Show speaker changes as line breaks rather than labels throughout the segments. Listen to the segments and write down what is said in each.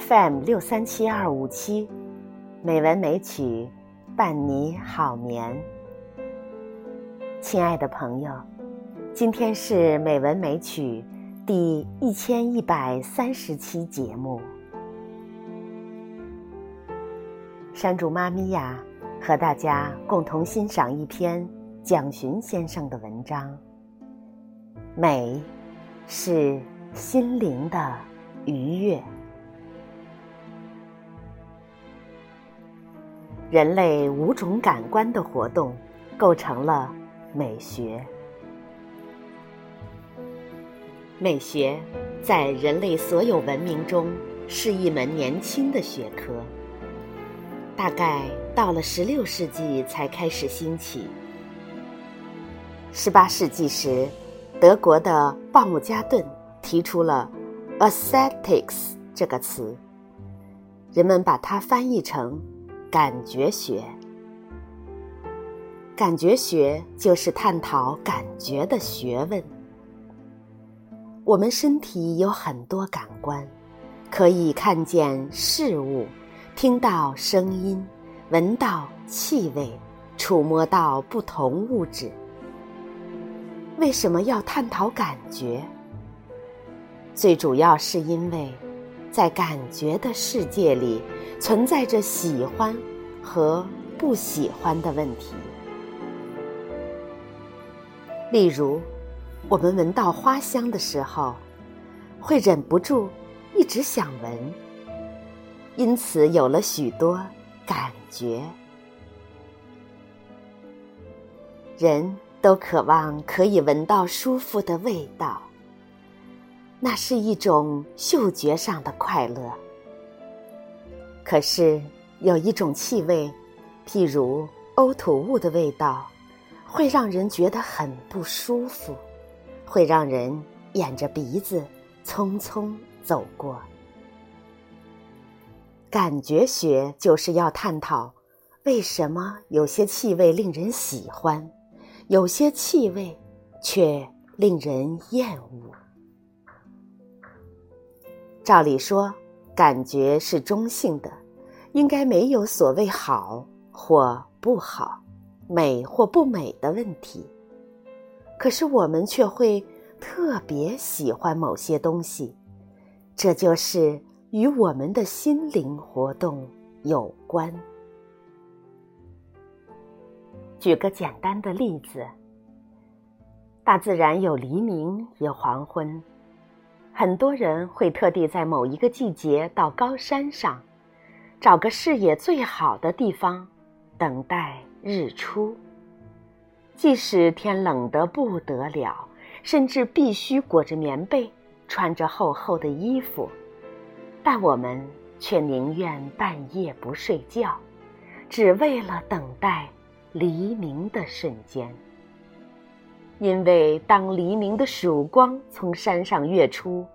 FM 六三七二五七，美文美曲，伴你好眠。亲爱的朋友，今天是美文美曲第一千一百三十期节目。山竹妈咪呀，和大家共同欣赏一篇蒋勋先生的文章。美，是心灵的愉悦。人类五种感官的活动，构成了美学。美学在人类所有文明中是一门年轻的学科，大概到了十六世纪才开始兴起。十八世纪时，德国的鲍姆加顿提出了 “aesthetics” 这个词，人们把它翻译成。感觉学，感觉学就是探讨感觉的学问。我们身体有很多感官，可以看见事物，听到声音，闻到气味，触摸到不同物质。为什么要探讨感觉？最主要是因为，在感觉的世界里。存在着喜欢和不喜欢的问题。例如，我们闻到花香的时候，会忍不住一直想闻，因此有了许多感觉。人都渴望可以闻到舒服的味道，那是一种嗅觉上的快乐。可是有一种气味，譬如呕吐物的味道，会让人觉得很不舒服，会让人掩着鼻子匆匆走过。感觉学就是要探讨，为什么有些气味令人喜欢，有些气味却令人厌恶。照理说。感觉是中性的，应该没有所谓好或不好、美或不美的问题。可是我们却会特别喜欢某些东西，这就是与我们的心灵活动有关。举个简单的例子，大自然有黎明，有黄昏。很多人会特地在某一个季节到高山上，找个视野最好的地方，等待日出。即使天冷得不得了，甚至必须裹着棉被，穿着厚厚的衣服，但我们却宁愿半夜不睡觉，只为了等待黎明的瞬间。因为当黎明的曙光从山上跃出，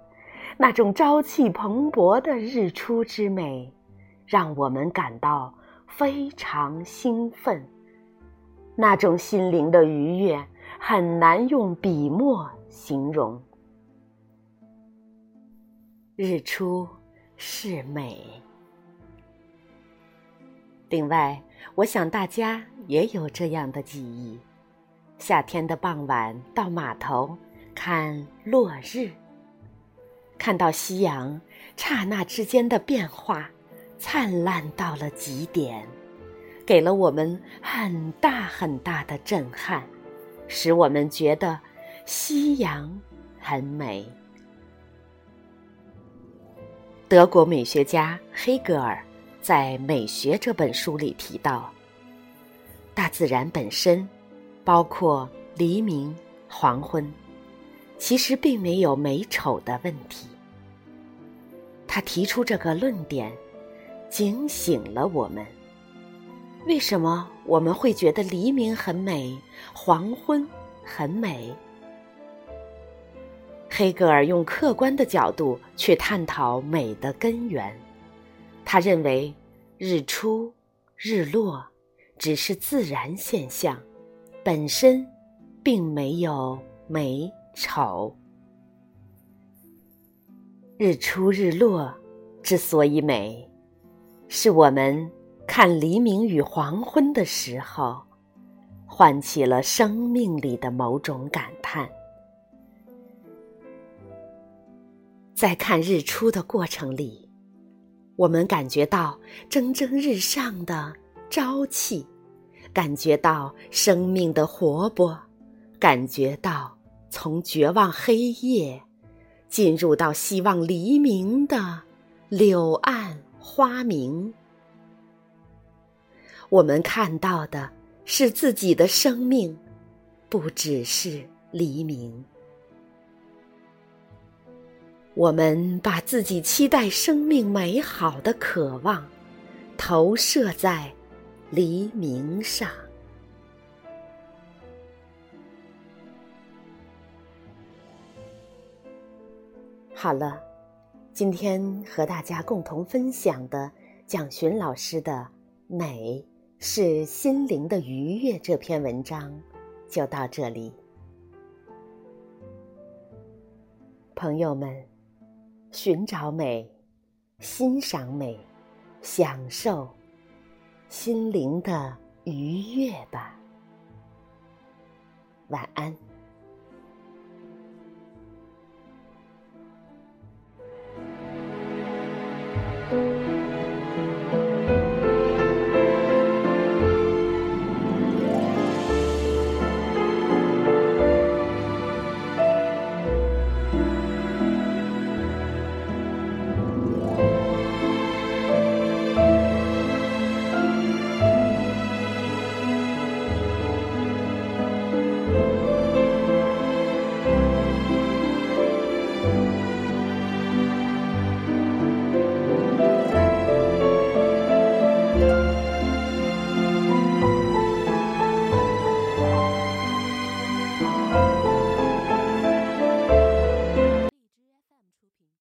那种朝气蓬勃的日出之美，让我们感到非常兴奋。那种心灵的愉悦很难用笔墨形容。日出是美。另外，我想大家也有这样的记忆。夏天的傍晚，到码头看落日，看到夕阳刹那之间的变化，灿烂到了极点，给了我们很大很大的震撼，使我们觉得夕阳很美。德国美学家黑格尔在《美学》这本书里提到，大自然本身。包括黎明、黄昏，其实并没有美丑的问题。他提出这个论点，警醒了我们：为什么我们会觉得黎明很美，黄昏很美？黑格尔用客观的角度去探讨美的根源。他认为，日出、日落只是自然现象。本身并没有美丑，日出日落之所以美，是我们看黎明与黄昏的时候，唤起了生命里的某种感叹。在看日出的过程里，我们感觉到蒸蒸日上的朝气，感觉到生命的活泼，感觉到从绝望黑夜进入到希望黎明的柳暗花明。我们看到的是自己的生命，不只是黎明。我们把自己期待生命美好的渴望，投射在黎明上。好了，今天和大家共同分享的蒋勋老师的《美是心灵的愉悦》这篇文章就到这里，朋友们。寻找美，欣赏美，享受心灵的愉悦吧。晚安。